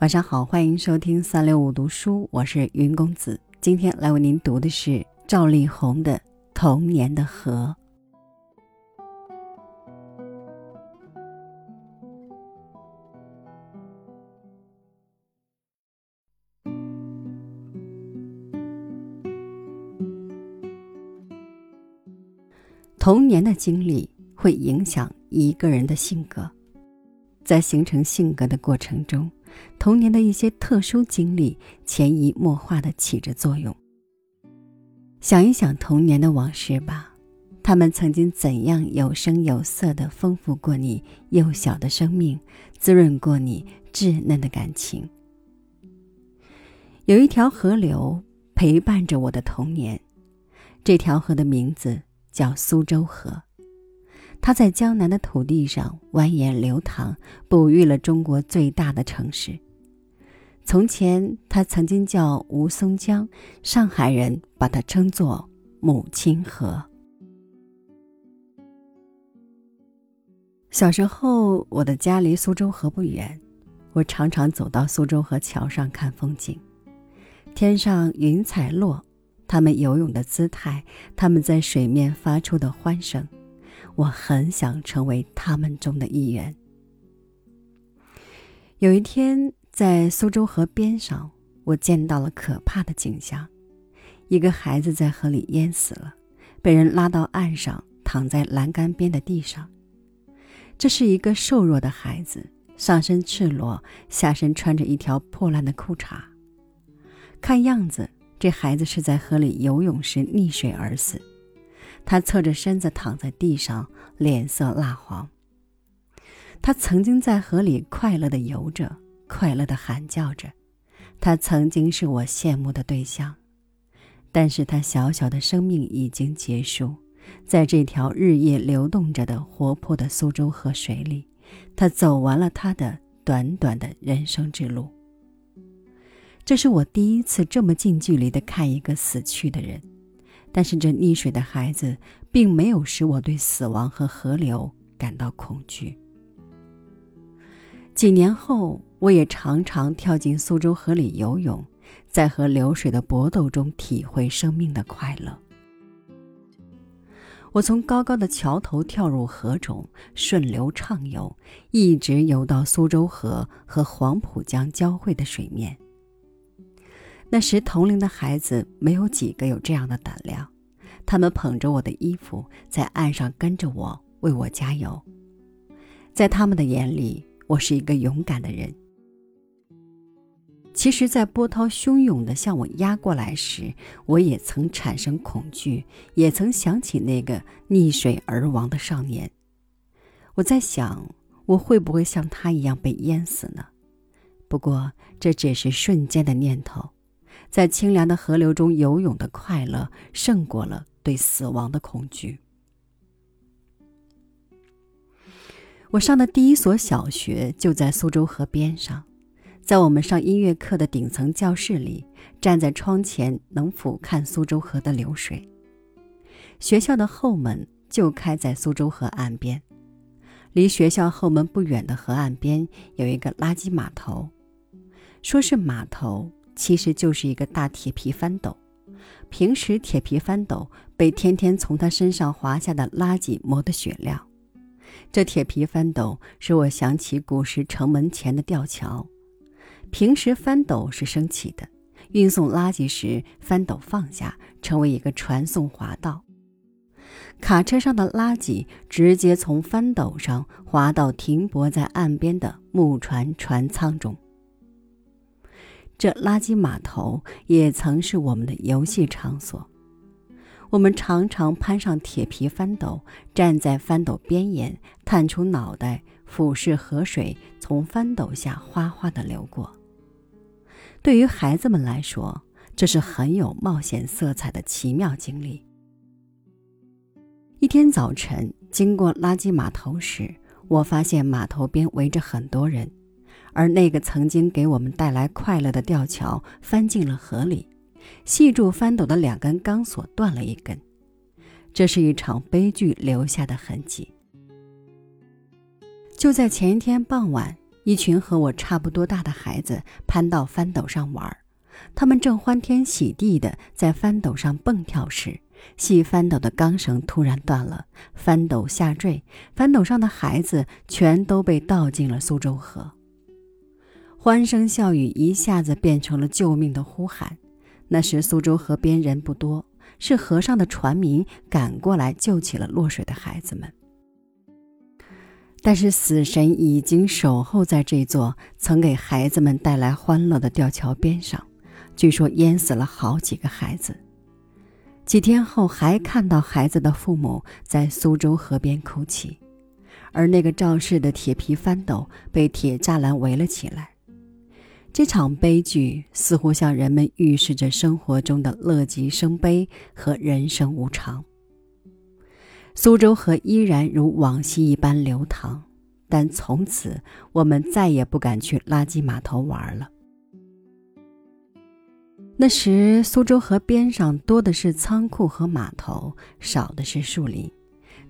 晚上好，欢迎收听三六五读书，我是云公子。今天来为您读的是赵丽宏的《童年的河》。童年的经历会影响一个人的性格，在形成性格的过程中。童年的一些特殊经历潜移默化的起着作用。想一想童年的往事吧，他们曾经怎样有声有色的丰富过你幼小的生命，滋润过你稚嫩的感情。有一条河流陪伴着我的童年，这条河的名字叫苏州河。它在江南的土地上蜿蜒流淌，哺育了中国最大的城市。从前，它曾经叫吴淞江，上海人把它称作母亲河。小时候，我的家离苏州河不远，我常常走到苏州河桥上看风景。天上云彩落，它们游泳的姿态，它们在水面发出的欢声。我很想成为他们中的一员。有一天，在苏州河边上，我见到了可怕的景象：一个孩子在河里淹死了，被人拉到岸上，躺在栏杆边的地上。这是一个瘦弱的孩子，上身赤裸，下身穿着一条破烂的裤衩。看样子，这孩子是在河里游泳时溺水而死。他侧着身子躺在地上，脸色蜡黄。他曾经在河里快乐地游着，快乐地喊叫着。他曾经是我羡慕的对象，但是他小小的生命已经结束，在这条日夜流动着的活泼的苏州河水里，他走完了他的短短的人生之路。这是我第一次这么近距离地看一个死去的人。但是这溺水的孩子并没有使我对死亡和河流感到恐惧。几年后，我也常常跳进苏州河里游泳，在和流水的搏斗中体会生命的快乐。我从高高的桥头跳入河中，顺流畅游，一直游到苏州河和黄浦江交汇的水面。那时同龄的孩子没有几个有这样的胆量，他们捧着我的衣服在岸上跟着我，为我加油。在他们的眼里，我是一个勇敢的人。其实，在波涛汹涌的向我压过来时，我也曾产生恐惧，也曾想起那个溺水而亡的少年。我在想，我会不会像他一样被淹死呢？不过，这只是瞬间的念头。在清凉的河流中游泳的快乐，胜过了对死亡的恐惧。我上的第一所小学就在苏州河边上，在我们上音乐课的顶层教室里，站在窗前能俯瞰苏州河的流水。学校的后门就开在苏州河岸边，离学校后门不远的河岸边有一个垃圾码头，说是码头。其实就是一个大铁皮翻斗，平时铁皮翻斗被天天从他身上滑下的垃圾磨得雪亮。这铁皮翻斗使我想起古时城门前的吊桥，平时翻斗是升起的，运送垃圾时翻斗放下，成为一个传送滑道。卡车上的垃圾直接从翻斗上滑到停泊在岸边的木船船舱中。这垃圾码头也曾是我们的游戏场所，我们常常攀上铁皮翻斗，站在翻斗边沿，探出脑袋，俯视河水从翻斗下哗哗地流过。对于孩子们来说，这是很有冒险色彩的奇妙经历。一天早晨经过垃圾码头时，我发现码头边围着很多人。而那个曾经给我们带来快乐的吊桥翻进了河里，系住翻斗的两根钢索断了一根，这是一场悲剧留下的痕迹。就在前一天傍晚，一群和我差不多大的孩子攀到翻斗上玩，他们正欢天喜地地在翻斗上蹦跳时，系翻斗的钢绳突然断了，翻斗下坠，翻斗上的孩子全都被倒进了苏州河。欢声笑语一下子变成了救命的呼喊。那时苏州河边人不多，是河上的船民赶过来救起了落水的孩子们。但是死神已经守候在这座曾给孩子们带来欢乐的吊桥边上，据说淹死了好几个孩子。几天后，还看到孩子的父母在苏州河边哭泣，而那个肇事的铁皮翻斗被铁栅栏围了起来。这场悲剧似乎向人们预示着生活中的乐极生悲和人生无常。苏州河依然如往昔一般流淌，但从此我们再也不敢去垃圾码头玩了。那时，苏州河边上多的是仓库和码头，少的是树林，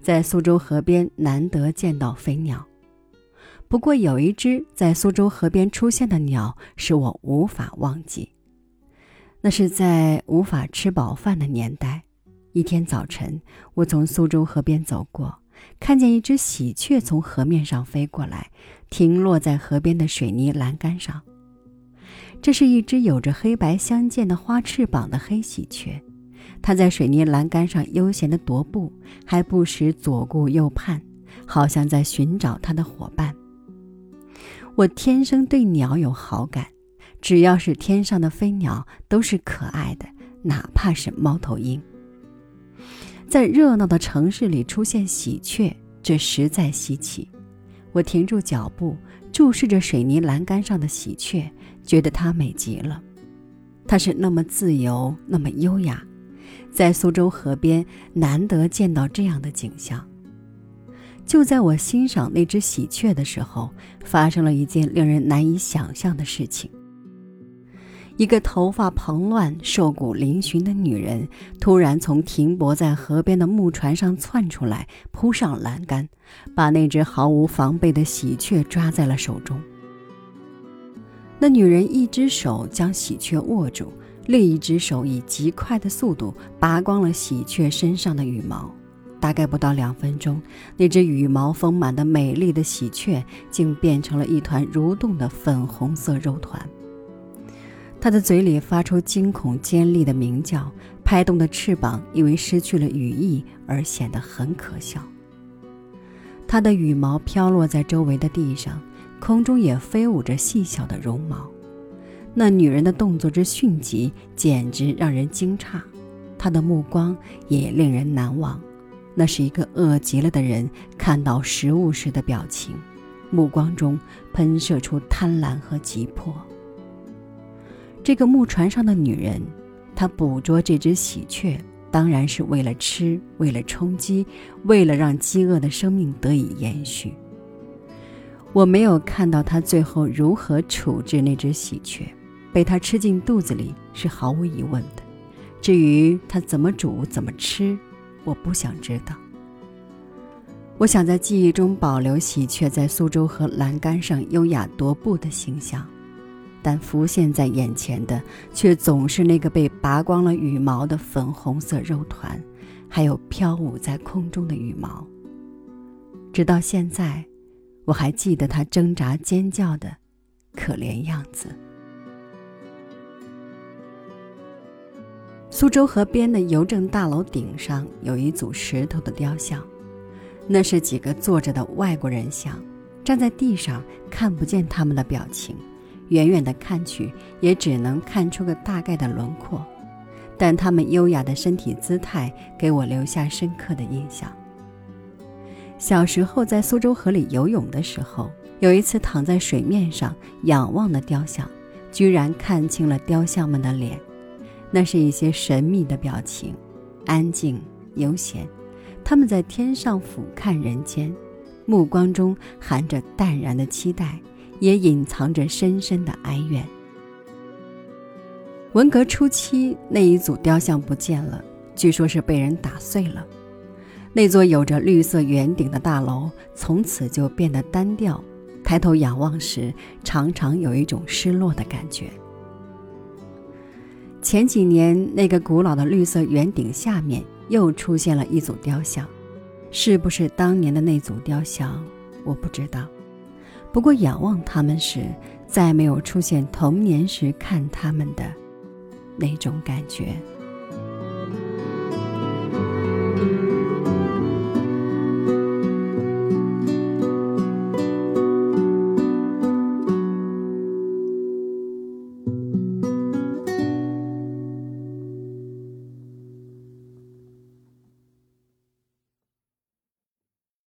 在苏州河边难得见到飞鸟。不过，有一只在苏州河边出现的鸟，使我无法忘记。那是在无法吃饱饭的年代。一天早晨，我从苏州河边走过，看见一只喜鹊从河面上飞过来，停落在河边的水泥栏杆上。这是一只有着黑白相间的花翅膀的黑喜鹊，它在水泥栏杆上悠闲地踱步，还不时左顾右盼，好像在寻找它的伙伴。我天生对鸟有好感，只要是天上的飞鸟都是可爱的，哪怕是猫头鹰。在热闹的城市里出现喜鹊，这实在稀奇。我停住脚步，注视着水泥栏杆上的喜鹊，觉得它美极了。它是那么自由，那么优雅，在苏州河边难得见到这样的景象。就在我欣赏那只喜鹊的时候，发生了一件令人难以想象的事情。一个头发蓬乱、瘦骨嶙峋的女人突然从停泊在河边的木船上窜出来，扑上栏杆，把那只毫无防备的喜鹊抓在了手中。那女人一只手将喜鹊握住，另一只手以极快的速度拔光了喜鹊身上的羽毛。大概不到两分钟，那只羽毛丰满的美丽的喜鹊竟变成了一团蠕动的粉红色肉团。它的嘴里发出惊恐尖利的鸣叫，拍动的翅膀因为失去了羽翼而显得很可笑。它的羽毛飘落在周围的地上，空中也飞舞着细小的绒毛。那女人的动作之迅疾，简直让人惊诧。她的目光也令人难忘，那是一个饿极了的人看到食物时的表情，目光中喷射出贪婪和急迫。这个木船上的女人，她捕捉这只喜鹊，当然是为了吃，为了充饥，为了让饥饿的生命得以延续。我没有看到她最后如何处置那只喜鹊，被它吃进肚子里是毫无疑问的。至于它怎么煮、怎么吃，我不想知道。我想在记忆中保留喜鹊在苏州河栏杆上优雅踱步的形象。但浮现在眼前的，却总是那个被拔光了羽毛的粉红色肉团，还有飘舞在空中的羽毛。直到现在，我还记得它挣扎尖叫的可怜样子。苏州河边的邮政大楼顶上有一组石头的雕像，那是几个坐着的外国人像，站在地上看不见他们的表情。远远的看去，也只能看出个大概的轮廓，但他们优雅的身体姿态给我留下深刻的印象。小时候在苏州河里游泳的时候，有一次躺在水面上仰望的雕像，居然看清了雕像们的脸，那是一些神秘的表情，安静悠闲，他们在天上俯瞰人间，目光中含着淡然的期待。也隐藏着深深的哀怨。文革初期，那一组雕像不见了，据说是被人打碎了。那座有着绿色圆顶的大楼从此就变得单调，抬头仰望时，常常有一种失落的感觉。前几年，那个古老的绿色圆顶下面又出现了一组雕像，是不是当年的那组雕像，我不知道。不过仰望他们时，再没有出现童年时看他们的那种感觉。